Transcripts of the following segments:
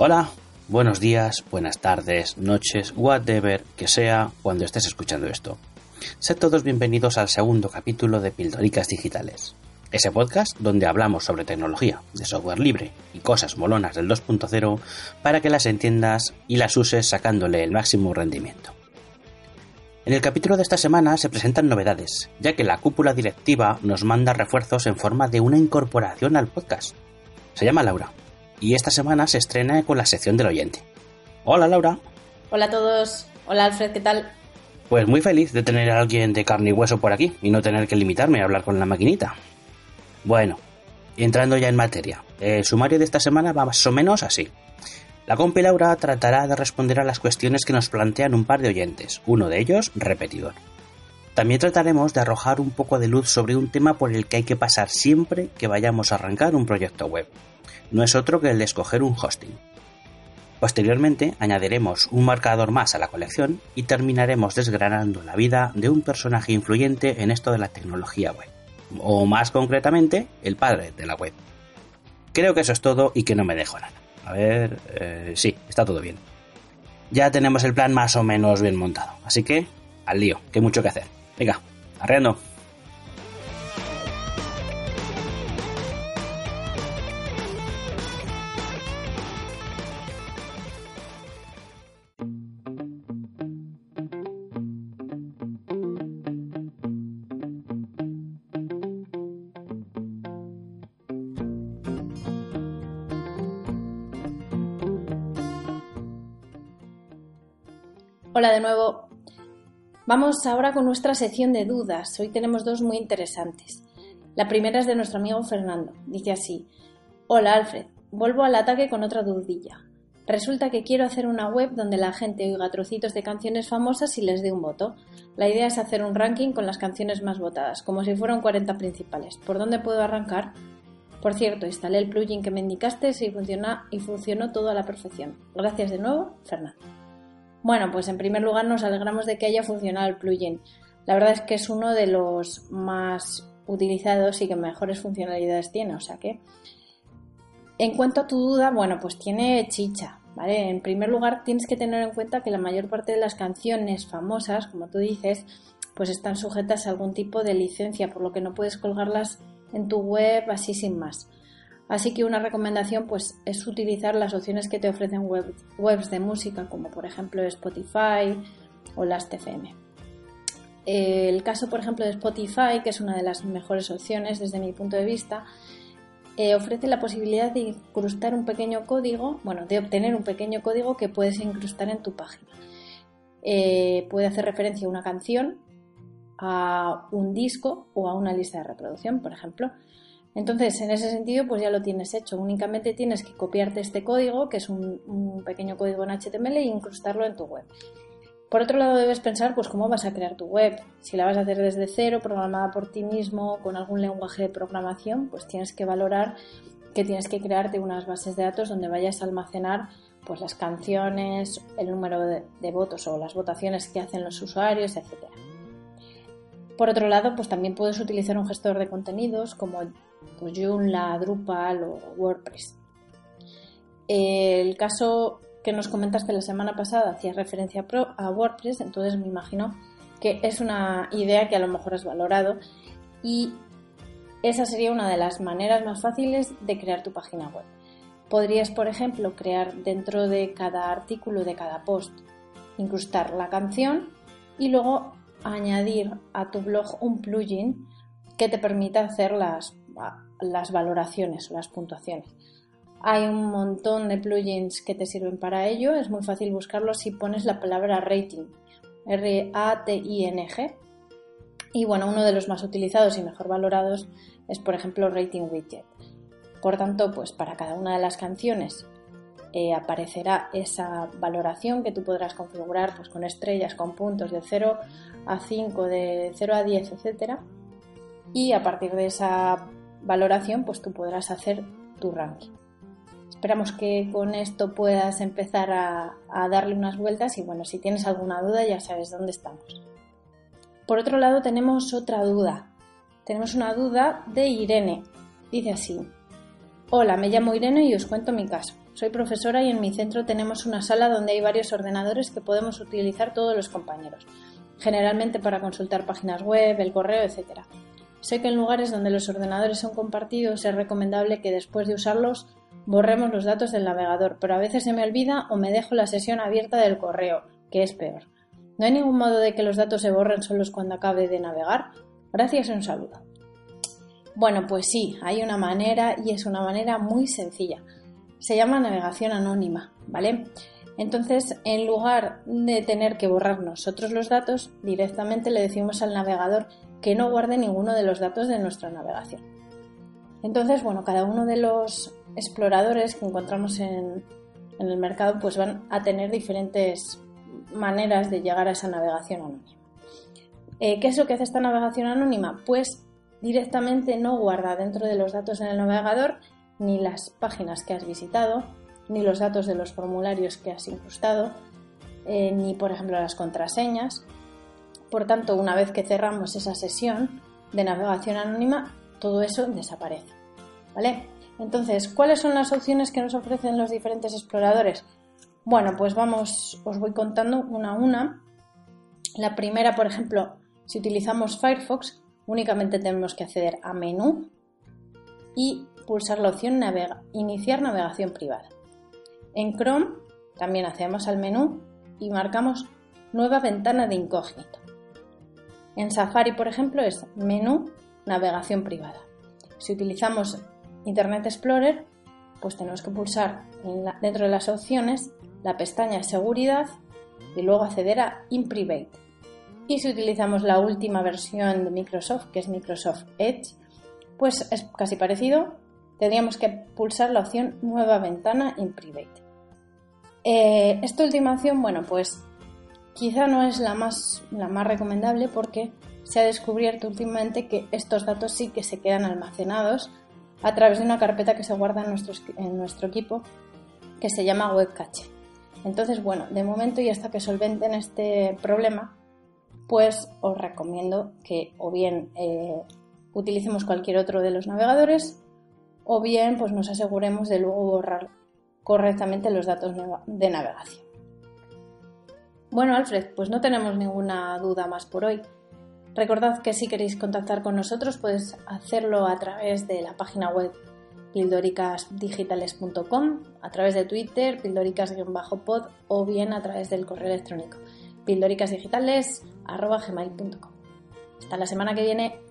Hola, buenos días, buenas tardes, noches, whatever que sea cuando estés escuchando esto. Sed todos bienvenidos al segundo capítulo de Pildoricas Digitales, ese podcast donde hablamos sobre tecnología, de software libre y cosas molonas del 2.0 para que las entiendas y las uses sacándole el máximo rendimiento. En el capítulo de esta semana se presentan novedades, ya que la cúpula directiva nos manda refuerzos en forma de una incorporación al podcast. Se llama Laura, y esta semana se estrena con la sección del oyente. Hola Laura. Hola a todos. Hola Alfred, ¿qué tal? Pues muy feliz de tener a alguien de carne y hueso por aquí y no tener que limitarme a hablar con la maquinita. Bueno, entrando ya en materia, el sumario de esta semana va más o menos así. La compi Laura tratará de responder a las cuestiones que nos plantean un par de oyentes, uno de ellos repetidor. También trataremos de arrojar un poco de luz sobre un tema por el que hay que pasar siempre que vayamos a arrancar un proyecto web, no es otro que el de escoger un hosting. Posteriormente añadiremos un marcador más a la colección y terminaremos desgranando la vida de un personaje influyente en esto de la tecnología web, o más concretamente, el padre de la web. Creo que eso es todo y que no me dejo nada. A ver, eh, sí, está todo bien. Ya tenemos el plan más o menos bien montado, así que al lío, que hay mucho que hacer. Venga, arreando. De nuevo. Vamos ahora con nuestra sección de dudas. Hoy tenemos dos muy interesantes. La primera es de nuestro amigo Fernando. Dice así: Hola Alfred, vuelvo al ataque con otra dudilla. Resulta que quiero hacer una web donde la gente oiga trocitos de canciones famosas y les dé un voto. La idea es hacer un ranking con las canciones más votadas, como si fueran 40 principales. ¿Por dónde puedo arrancar? Por cierto, instalé el plugin que me indicaste y, funciona, y funcionó todo a la perfección. Gracias de nuevo, Fernando. Bueno, pues en primer lugar nos alegramos de que haya funcionado el plugin. La verdad es que es uno de los más utilizados y que mejores funcionalidades tiene, o sea que en cuanto a tu duda, bueno, pues tiene chicha, ¿vale? En primer lugar, tienes que tener en cuenta que la mayor parte de las canciones famosas, como tú dices, pues están sujetas a algún tipo de licencia, por lo que no puedes colgarlas en tu web así sin más. Así que una recomendación pues, es utilizar las opciones que te ofrecen webs de música, como por ejemplo Spotify o las TFM. El caso, por ejemplo, de Spotify, que es una de las mejores opciones desde mi punto de vista, eh, ofrece la posibilidad de incrustar un pequeño código, bueno, de obtener un pequeño código que puedes incrustar en tu página. Eh, puede hacer referencia a una canción, a un disco o a una lista de reproducción, por ejemplo. Entonces, en ese sentido, pues ya lo tienes hecho. Únicamente tienes que copiarte este código, que es un, pequeño código en HTML, e incrustarlo en tu web. Por otro lado, debes pensar, pues, cómo vas a crear tu web. Si la vas a hacer desde cero, programada por ti mismo, con algún lenguaje de programación, pues tienes que valorar que tienes que crearte unas bases de datos donde vayas a almacenar pues las canciones, el número de, de votos o las votaciones que hacen los usuarios, etc. Por otro lado, pues también puedes utilizar un gestor de contenidos como pues, Joomla, Drupal o WordPress. El caso que nos comentaste la semana pasada hacía referencia a WordPress, entonces me imagino que es una idea que a lo mejor has valorado y esa sería una de las maneras más fáciles de crear tu página web. Podrías, por ejemplo, crear dentro de cada artículo de cada post, incrustar la canción y luego añadir a tu blog un plugin que te permita hacer las, las valoraciones o las puntuaciones. Hay un montón de plugins que te sirven para ello, es muy fácil buscarlos si pones la palabra rating, R-A-T-I-N-G. Y bueno, uno de los más utilizados y mejor valorados es por ejemplo Rating Widget. Por tanto, pues para cada una de las canciones eh, aparecerá esa valoración que tú podrás configurar pues, con estrellas, con puntos de 0 a 5, de 0 a 10, etc. Y a partir de esa valoración, pues tú podrás hacer tu ranking. Esperamos que con esto puedas empezar a, darle unas vueltas y bueno, si tienes alguna duda ya sabes dónde estamos. Por otro lado tenemos otra duda. Tenemos una duda de Irene. Dice así. Hola, me llamo Irene y os cuento mi caso. Soy profesora y en mi centro tenemos una sala donde hay varios ordenadores que podemos utilizar todos los compañeros, generalmente para consultar páginas web, el correo, etc. Sé que en lugares donde los ordenadores son compartidos es recomendable que después de usarlos borremos los datos del navegador, pero a veces se me olvida o me dejo la sesión abierta del correo, que es peor. ¿No hay ningún modo de que los datos se borren solos cuando acabe de navegar? Gracias y un saludo. Bueno, pues sí, hay una manera y es una manera muy sencilla se llama navegación anónima, ¿vale? Entonces, en lugar de tener que borrar nosotros los datos, directamente le decimos al navegador que no guarde ninguno de los datos de nuestra navegación. Entonces, bueno, cada uno de los exploradores que encontramos en, el mercado pues van a tener diferentes maneras de llegar a esa navegación anónima. Eh, ¿Qué es lo que hace esta navegación anónima? Pues directamente no guarda dentro de los datos en el navegador ni las páginas que has visitado, ni los datos de los formularios que has incrustado, eh, ni por ejemplo las contraseñas. Por tanto, una vez que cerramos esa sesión de navegación anónima, todo eso desaparece. ¿Vale? Entonces, ¿cuáles son las opciones que nos ofrecen los diferentes exploradores? Bueno, pues vamos, os voy contando una a una. La primera, por ejemplo, si utilizamos Firefox, únicamente tenemos que acceder a menú y pulsar la opción Iniciar navegación privada. En Chrome también hacemos al menú y marcamos Nueva ventana de incógnito. En Safari, por ejemplo, es Menú Navegación privada. Si utilizamos Internet Explorer, pues tenemos que pulsar dentro de las opciones la pestaña Seguridad y luego acceder a InPrivate. Y si utilizamos la última versión de Microsoft, que es Microsoft Edge, pues es casi parecido, tendríamos que pulsar la opción Nueva ventana in Private. Eh, esta última opción, bueno, pues quizá no es la más, la más recomendable porque se ha descubierto últimamente que estos datos sí que se quedan almacenados a través de una carpeta que se guarda en nuestro, en nuestro equipo que se llama Web Cache. Entonces, bueno, de momento y hasta que solventen este problema, pues os recomiendo que o bien eh, utilicemos cualquier otro de los navegadores o bien pues nos aseguremos de luego borrar correctamente los datos de navegación. Bueno, Alfred, pues no tenemos ninguna duda más por hoy. Recordad que si queréis contactar con nosotros podéis hacerlo a través de la página web pildoricasdigitales.com, a través de Twitter, pildoricas-pod o bien a través del correo electrónico pildoricasdigitales.gmail.com. Hasta la semana que viene.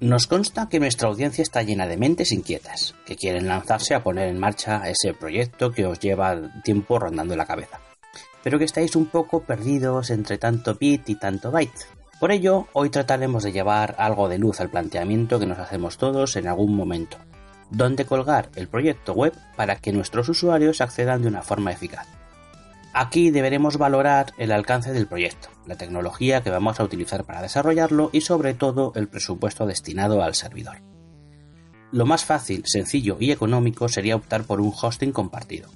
Nos consta que nuestra audiencia está llena de mentes inquietas, que quieren lanzarse a poner en marcha ese proyecto que os lleva tiempo rondando la cabeza, pero que estáis un poco perdidos entre tanto bit y tanto byte. Por ello, hoy trataremos de llevar algo de luz al planteamiento que nos hacemos todos en algún momento, dónde colgar el proyecto web para que nuestros usuarios accedan de una forma eficaz. Aquí deberemos valorar el alcance del proyecto, la tecnología que vamos a utilizar para desarrollarlo y sobre todo el presupuesto destinado al servidor. Lo más fácil, sencillo y económico sería optar por un hosting compartido.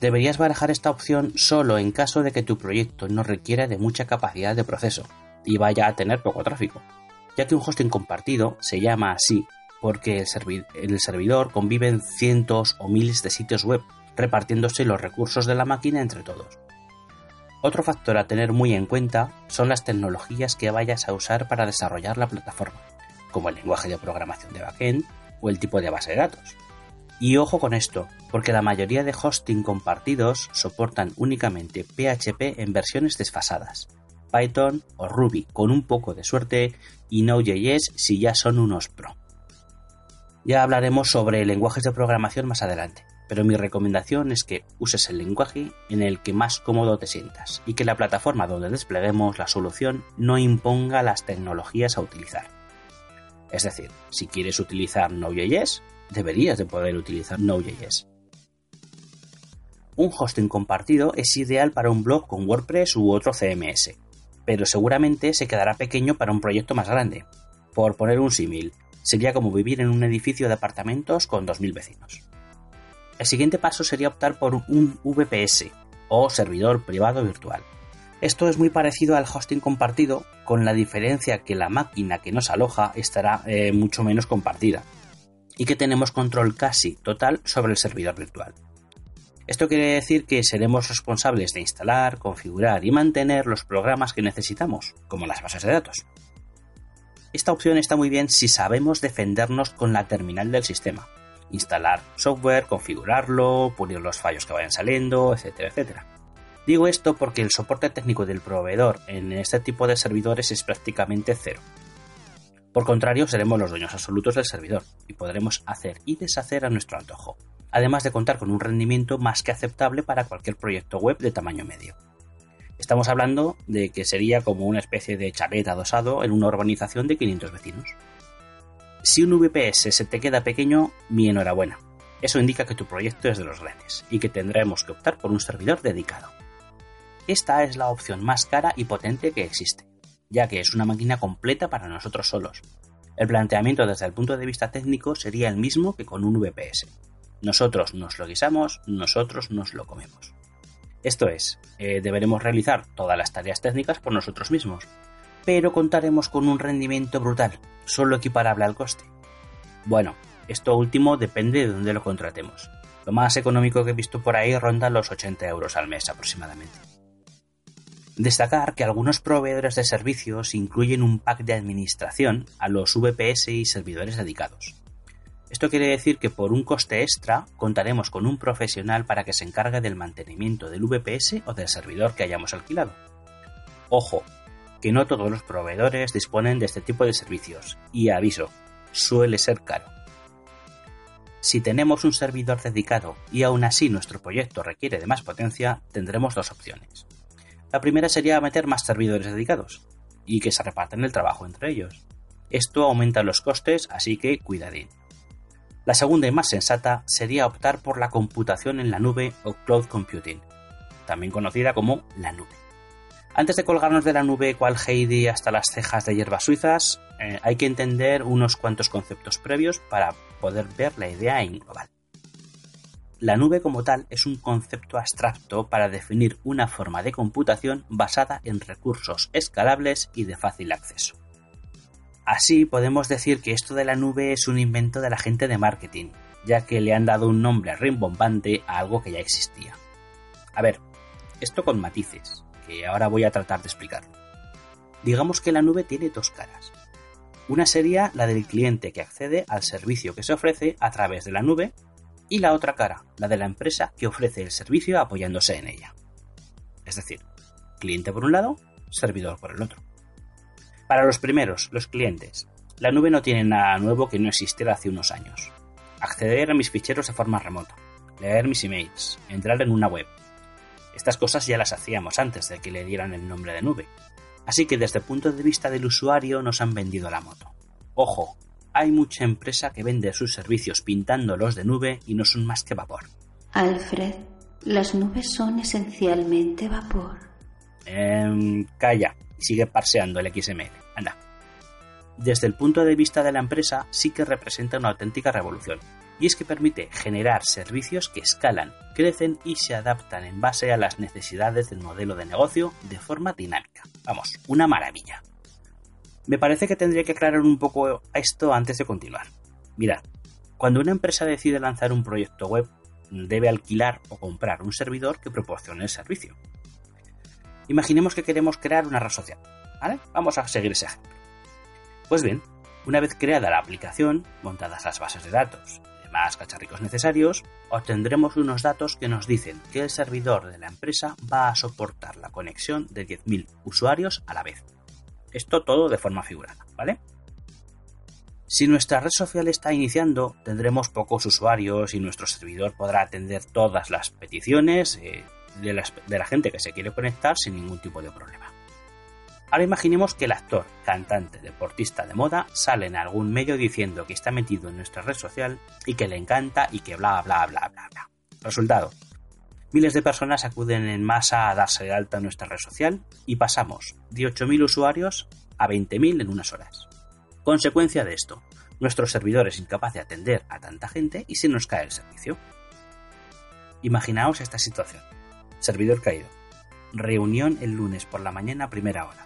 Deberías barajar esta opción solo en caso de que tu proyecto no requiera de mucha capacidad de proceso y vaya a tener poco tráfico, ya que un hosting compartido se llama así porque el, el servidor convive en cientos o miles de sitios web repartiéndose los recursos de la máquina entre todos. Otro factor a tener muy en cuenta son las tecnologías que vayas a usar para desarrollar la plataforma, como el lenguaje de programación de backend o el tipo de base de datos. Y ojo con esto, porque la mayoría de hosting compartidos soportan únicamente PHP en versiones desfasadas, Python o Ruby con un poco de suerte y Node.js si ya son unos pro. Ya hablaremos sobre lenguajes de programación más adelante pero mi recomendación es que uses el lenguaje en el que más cómodo te sientas y que la plataforma donde despleguemos la solución no imponga las tecnologías a utilizar. Es decir, si quieres utilizar Node.js, deberías de poder utilizar Node.js. Un hosting compartido es ideal para un blog con WordPress u otro CMS, pero seguramente se quedará pequeño para un proyecto más grande. Por poner un símil, sería como vivir en un edificio de apartamentos con 2.000 vecinos. El siguiente paso sería optar por un VPS o servidor privado virtual. Esto es muy parecido al hosting compartido, con la diferencia que la máquina que nos aloja estará eh, mucho menos compartida y que tenemos control casi total sobre el servidor virtual. Esto quiere decir que seremos responsables de instalar, configurar y mantener los programas que necesitamos, como las bases de datos. Esta opción está muy bien si sabemos defendernos con la terminal del sistema, instalar software, configurarlo, pulir los fallos que vayan saliendo, etcétera, etcétera. Digo esto porque el soporte técnico del proveedor en este tipo de servidores es prácticamente cero. Por contrario, seremos los dueños absolutos del servidor y podremos hacer y deshacer a nuestro antojo, además de contar con un rendimiento más que aceptable para cualquier proyecto web de tamaño medio. Estamos hablando de que sería como una especie de chalet adosado en una urbanización de 500 vecinos. Si un VPS se te queda pequeño, mi enhorabuena. Eso indica que tu proyecto es de los grandes y que tendremos que optar por un servidor dedicado. Esta es la opción más cara y potente que existe, ya que es una máquina completa para nosotros solos. El planteamiento desde el punto de vista técnico sería el mismo que con un VPS. Nosotros nos lo guisamos, nosotros nos lo comemos. Esto es, eh, deberemos realizar todas las tareas técnicas por nosotros mismos, pero contaremos con un rendimiento brutal, solo equiparable al coste. Bueno, esto último depende de dónde lo contratemos. Lo más económico que he visto por ahí ronda los 80 euros al mes aproximadamente. Destacar que algunos proveedores de servicios incluyen un pack de administración a los VPS y servidores dedicados. Esto quiere decir que por un coste extra contaremos con un profesional para que se encargue del mantenimiento del VPS o del servidor que hayamos alquilado. Ojo, que no todos los proveedores disponen de este tipo de servicios, y aviso, suele ser caro. Si tenemos un servidor dedicado y aún así nuestro proyecto requiere de más potencia, tendremos dos opciones. La primera sería meter más servidores dedicados y que se repartan el trabajo entre ellos. Esto aumenta los costes, así que cuidadín. La segunda y más sensata sería optar por la computación en la nube o cloud computing, también conocida como la nube. Antes de colgarnos de la nube cual Heidi hasta las cejas de hierbas suizas, eh, hay que entender unos cuantos conceptos previos para poder ver la idea en global. La nube como tal es un concepto abstracto para definir una forma de computación basada en recursos escalables y de fácil acceso. Así podemos decir que esto de la nube es un invento de la gente de marketing, ya que le han dado un nombre rimbombante a algo que ya existía. A ver, esto con matices que ahora voy a tratar de explicarlo. Digamos que la nube tiene dos caras. Una sería la del cliente que accede al servicio que se ofrece a través de la nube y la otra cara, la de la empresa que ofrece el servicio apoyándose en ella. Es decir, cliente por un lado, servidor por el otro. Para los primeros, los clientes, La nube no tiene nada nuevo que no existiera hace unos años. Acceder a mis ficheros de forma remota, leer mis emails, entrar en una web. Estas cosas ya las hacíamos antes de que le dieran el nombre de nube. Así que desde el punto de vista del usuario nos han vendido la moto. Ojo, hay mucha empresa que vende sus servicios pintándolos de nube y no son más que vapor. Alfred, las nubes son esencialmente vapor. Eh, calla, sigue parseando el XML. Anda. Desde el punto de vista de la empresa sí que representa una auténtica revolución, y es que permite generar servicios que escalan, crecen y se adaptan en base a las necesidades del modelo de negocio de forma dinámica. Vamos, una maravilla. Me parece que tendría que aclarar un poco esto antes de continuar. Mirad, cuando una empresa decide lanzar un proyecto web, debe alquilar o comprar un servidor que proporcione el servicio. Imaginemos que queremos crear una red social. ¿vale? Vamos a seguir ese ejemplo. Pues bien, una vez creada la aplicación, montadas las bases de datos y demás cacharricos necesarios, obtendremos unos datos que nos dicen que el servidor de la empresa va a soportar la conexión de 10.000 usuarios a la vez. Esto todo de forma figurada, ¿vale? Si nuestra red social está iniciando, tendremos pocos usuarios y nuestro servidor podrá atender todas las peticiones eh, de la gente que se quiere conectar sin ningún tipo de problema. Ahora imaginemos que el actor, cantante, deportista de moda sale en algún medio diciendo que está metido en nuestra red social y que le encanta y que bla bla bla bla bla. Resultado. Miles de personas acuden en masa a darse de alta en nuestra red social y pasamos de 8.000 usuarios a 20.000 en unas horas. Consecuencia de esto, nuestro servidor es incapaz de atender a tanta gente y se nos cae el servicio. Imaginaos esta situación. Servidor caído. Reunión el lunes por la mañana primera hora.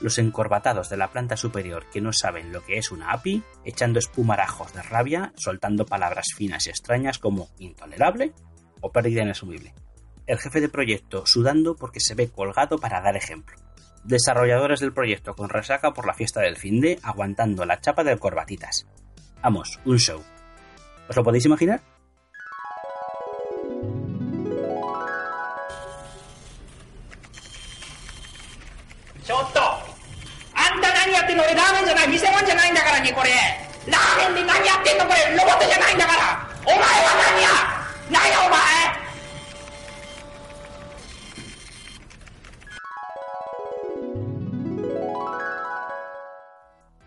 Los encorbatados de la planta superior que no saben lo que es una API, echando espumarajos de rabia, soltando palabras finas y extrañas como intolerable o pérdida inasumible. El jefe de proyecto sudando porque se ve colgado para dar ejemplo. Desarrolladores del proyecto con resaca por la fiesta del fin de aguantando la chapa de corbatitas. Vamos, un show. ¿Os lo podéis imaginar?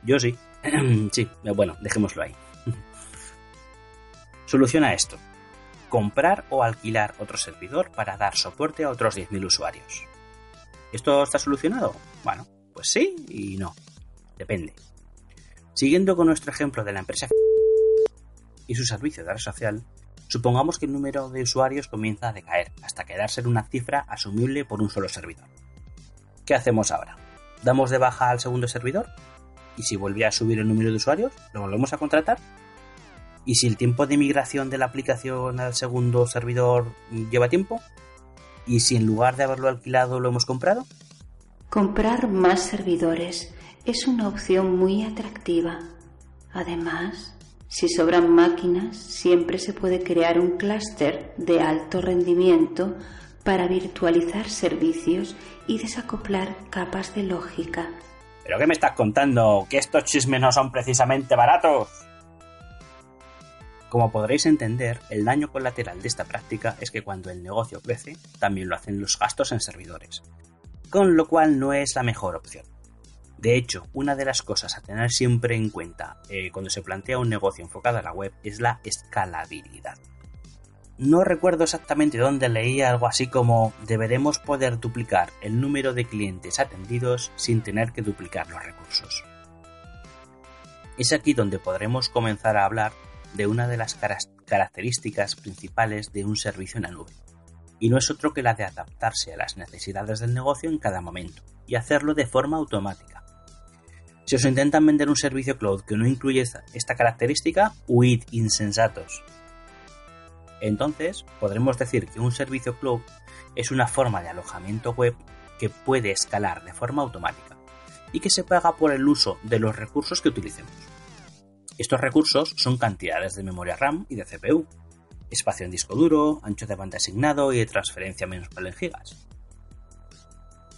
Yo sí. sí, bueno, dejémoslo ahí. Soluciona esto. Comprar o alquilar otro servidor para dar soporte a otros 10.000 usuarios. ¿Esto está solucionado? Bueno, pues sí y no. Depende. Siguiendo con nuestro ejemplo de la empresa y su servicio de red social, supongamos que el número de usuarios comienza a decaer hasta quedarse en una cifra asumible por un solo servidor. ¿Qué hacemos ahora? ¿Damos de baja al segundo servidor? ¿Y si volvía a subir el número de usuarios, lo volvemos a contratar? ¿Y si el tiempo de migración de la aplicación al segundo servidor lleva tiempo? ¿Y si en lugar de haberlo alquilado lo hemos comprado? Comprar más servidores es una opción muy atractiva. Además, si sobran máquinas, siempre se puede crear un clúster de alto rendimiento para virtualizar servicios y desacoplar capas de lógica. ¿Pero qué me estás contando? ¿Que estos chismes no son precisamente baratos? Como podréis entender, el daño colateral de esta práctica es que cuando el negocio crece, también lo hacen los gastos en servidores, con lo cual no es la mejor opción. De hecho, una de las cosas a tener siempre en cuenta eh, cuando se plantea un negocio enfocado a la web es la escalabilidad. No recuerdo exactamente dónde leí algo así como deberemos poder duplicar el número de clientes atendidos sin tener que duplicar los recursos. Es aquí donde podremos comenzar a hablar de una de las características principales de un servicio en la nube, y no es otro que la de adaptarse a las necesidades del negocio en cada momento y hacerlo de forma automática si os intentan vender un servicio cloud que no incluye esta característica, huid insensatos. Entonces, podremos decir que un servicio cloud es una forma de alojamiento web que puede escalar de forma automática y que se paga por el uso de los recursos que utilicemos. Estos recursos son cantidades de memoria RAM y de CPU, espacio en disco duro, ancho de banda asignado y de transferencia mensual en gigas.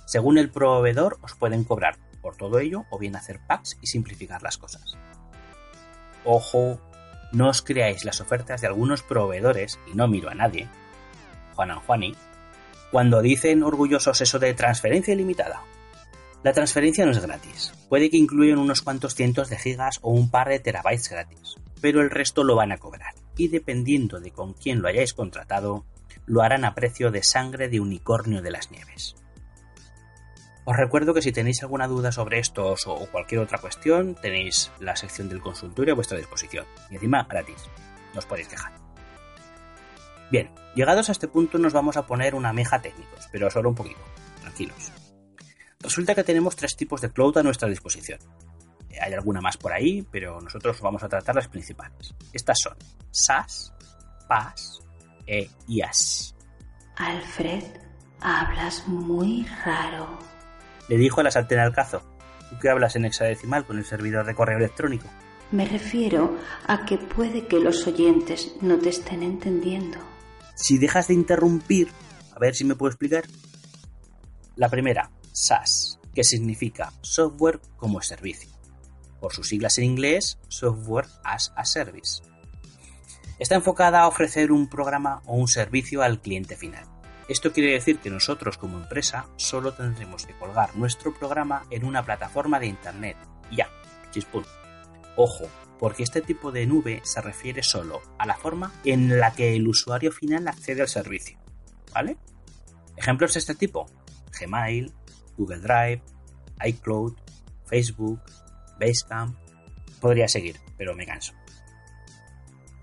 Según el proveedor os pueden cobrar por todo ello o bien hacer packs y simplificar las cosas. ojo, no os creáis las ofertas de algunos proveedores, y no miro a nadie, Juanan Juani, cuando dicen orgullosos eso de transferencia ilimitada. La transferencia no es gratis, puede que incluyan unos cuantos cientos de gigas o un par de terabytes gratis, pero el resto lo van a cobrar, y dependiendo de con quién lo hayáis contratado, lo harán a precio de sangre de unicornio de las nieves. Os recuerdo que si tenéis alguna duda sobre esto o cualquier otra cuestión, tenéis la sección del consultorio a vuestra disposición. Y encima, gratis. No os podéis quejar. Bien, llegados a este punto nos vamos a poner una meja técnicos, pero solo un poquito. Tranquilos. Resulta que tenemos tres tipos de cloud a nuestra disposición. Eh, hay alguna más por ahí, pero nosotros vamos a tratar las principales. Estas son SaaS, PaaS e IaaS. Alfred, hablas muy raro le dijo a la sartén al cazo. ¿Tú qué hablas en hexadecimal con el servidor de correo electrónico? Me refiero a que puede que los oyentes no te estén entendiendo. Si dejas de interrumpir, a ver si me puedo explicar. La primera, SaaS, que significa Software como Servicio. Por sus siglas en inglés, Software as a Service. Está enfocada a ofrecer un programa o un servicio al cliente final. Esto quiere decir que nosotros como empresa solo tendremos que colgar nuestro programa en una plataforma de Internet. Ya, chispun. Ojo, porque este tipo de nube se refiere solo a la forma en la que el usuario final accede al servicio. ¿Vale? Ejemplos de este tipo. Gmail, Google Drive, iCloud, Facebook, Basecamp. Podría seguir, pero me canso.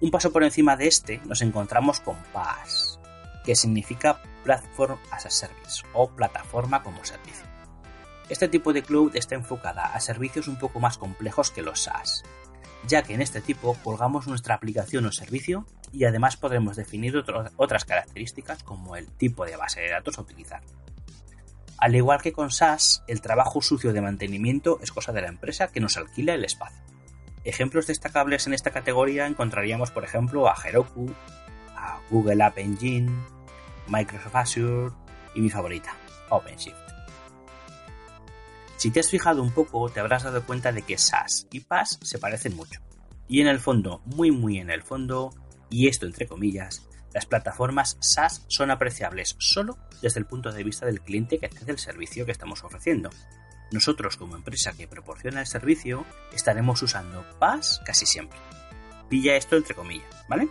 Un paso por encima de este nos encontramos con PaaS, que significa Platform as a Service o plataforma como servicio. Este tipo de cloud está enfocada a servicios un poco más complejos que los SaaS, ya que en este tipo colgamos nuestra aplicación o servicio y además podremos definir otras características como el tipo de base de datos a utilizar. Al igual que con SaaS, el trabajo sucio de mantenimiento es cosa de la empresa que nos alquila el espacio. Ejemplos destacables en esta categoría encontraríamos, por ejemplo, a Heroku, a Google App Engine, Microsoft Azure y mi favorita, OpenShift. Si te has fijado un poco, te habrás dado cuenta de que SaaS y PaaS se parecen mucho. Y en el fondo, muy muy en el fondo, y esto entre comillas, las plataformas SaaS son apreciables solo desde el punto de vista del cliente que accede al servicio que estamos ofreciendo. Nosotros como empresa que proporciona el servicio estaremos usando PaaS casi siempre. Pilla esto entre comillas, ¿vale?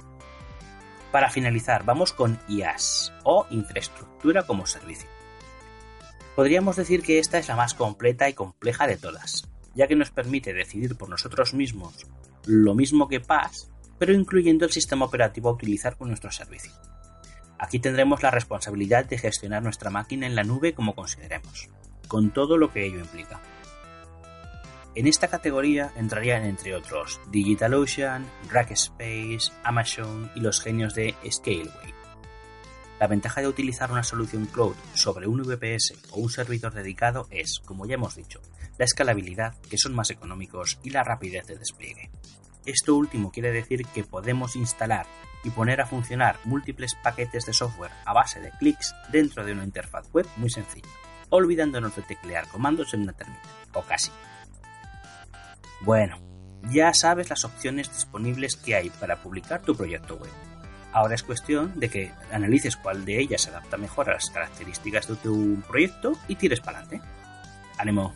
Para finalizar, vamos con IaaS o infraestructura como servicio. Podríamos decir que esta es la más completa y compleja de todas, ya que nos permite decidir por nosotros mismos lo mismo que PaaS, pero incluyendo el sistema operativo a utilizar con nuestro servicio. Aquí tendremos la responsabilidad de gestionar nuestra máquina en la nube como consideremos, con todo lo que ello implica. En esta categoría entrarían entre otros DigitalOcean, Rackspace, Amazon y los genios de Scaleway. La ventaja de utilizar una solución cloud sobre un VPS o un servidor dedicado es, como ya hemos dicho, la escalabilidad, que son más económicos, y la rapidez de despliegue. Esto último quiere decir que podemos instalar y poner a funcionar múltiples paquetes de software a base de clics dentro de una interfaz web muy sencilla, olvidándonos de teclear comandos en una terminal, o casi. Bueno, ya sabes las opciones disponibles que hay para publicar tu proyecto web. Ahora es cuestión de que analices cuál de ellas se adapta mejor a las características de tu proyecto y tires para adelante. ¡Ánimo!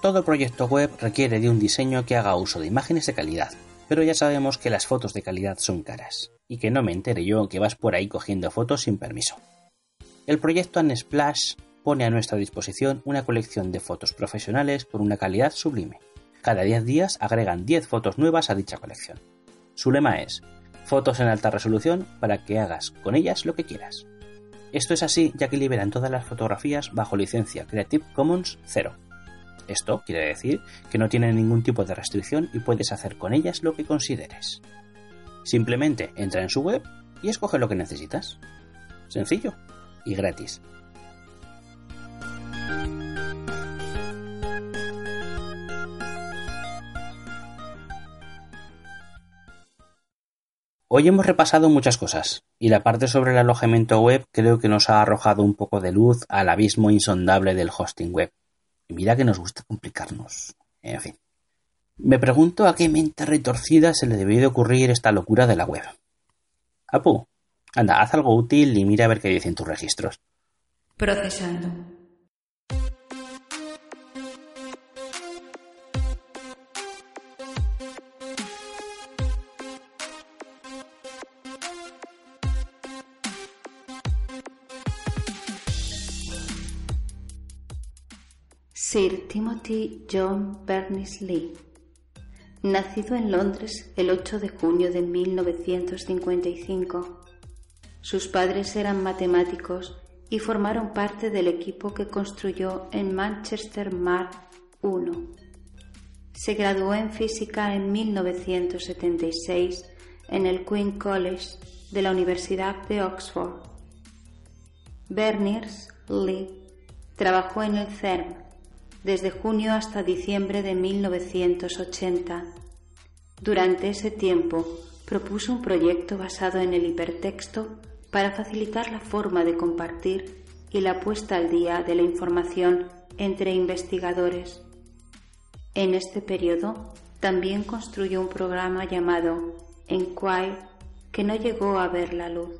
Todo proyecto web requiere de un diseño que haga uso de imágenes de calidad, pero ya sabemos que las fotos de calidad son caras, y que no me entere yo que vas por ahí cogiendo fotos sin permiso. El proyecto Unsplash pone a nuestra disposición una colección de fotos profesionales con una calidad sublime. Cada 10 días agregan 10 fotos nuevas a dicha colección. Su lema es, fotos en alta resolución para que hagas con ellas lo que quieras. Esto es así ya que liberan todas las fotografías bajo licencia Creative Commons 0. Esto quiere decir que no tienen ningún tipo de restricción y puedes hacer con ellas lo que consideres. Simplemente entra en su web y escoge lo que necesitas. Sencillo y gratis. Hoy hemos repasado muchas cosas, y la parte sobre el alojamiento web creo que nos ha arrojado un poco de luz al abismo insondable del hosting web. Y mira que nos gusta complicarnos. En fin. Me pregunto a qué mente retorcida se le debió de ocurrir esta locura de la web. Apu, anda, haz algo útil y mira a ver qué dicen tus registros. Procesando. Sir Timothy John Berners-Lee, nacido en Londres el 8 de junio de 1955. Sus padres eran matemáticos y formaron parte del equipo que construyó en Manchester Mark I. Se graduó en física en 1976 en el Queen College de la Universidad de Oxford. Berners-Lee trabajó en el CERN desde junio hasta diciembre de 1980. Durante ese tiempo propuso un proyecto basado en el hipertexto para facilitar la forma de compartir y la puesta al día de la información entre investigadores. En este periodo también construyó un programa llamado Enquire que no llegó a ver la luz.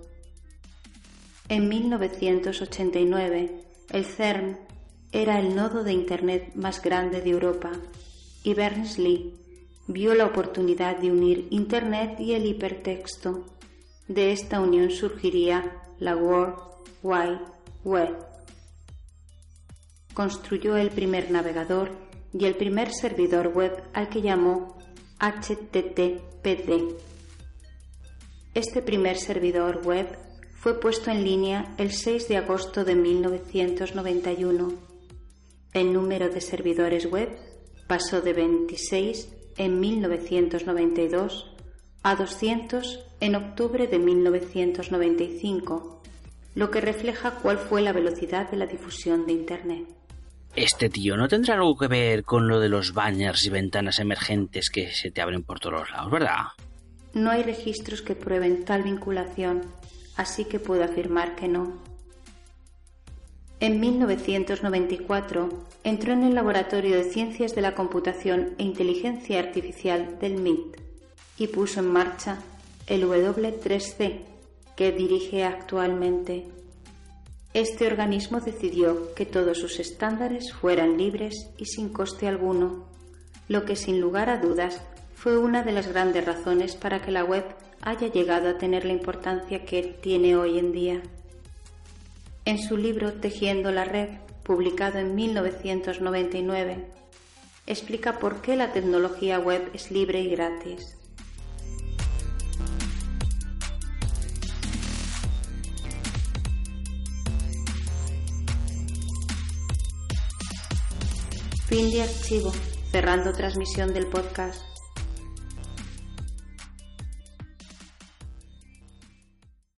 En 1989, el CERN era el nodo de Internet más grande de Europa y Berners-Lee vio la oportunidad de unir Internet y el hipertexto. De esta unión surgiría la World Wide Web. Construyó el primer navegador y el primer servidor web al que llamó HTTPD. Este primer servidor web fue puesto en línea el 6 de agosto de 1991 el número de servidores web pasó de 26 en 1992 a 200 en octubre de 1995, lo que refleja cuál fue la velocidad de la difusión de Internet. Este tío no tendrá algo que ver con lo de los banners y ventanas emergentes que se te abren por todos lados, ¿verdad? No hay registros que prueben tal vinculación, así que puedo afirmar que no. En 1994 entró en el Laboratorio de Ciencias de la Computación e Inteligencia Artificial del MIT y puso en marcha el W3C que dirige actualmente. Este organismo decidió que todos sus estándares fueran libres y sin coste alguno, lo que sin lugar a dudas fue una de las grandes razones para que la web haya llegado a tener la importancia que tiene hoy en día. En su libro Tejiendo la Red, publicado en 1999, explica por qué la tecnología web es libre y gratis. Fin de archivo, cerrando transmisión del podcast.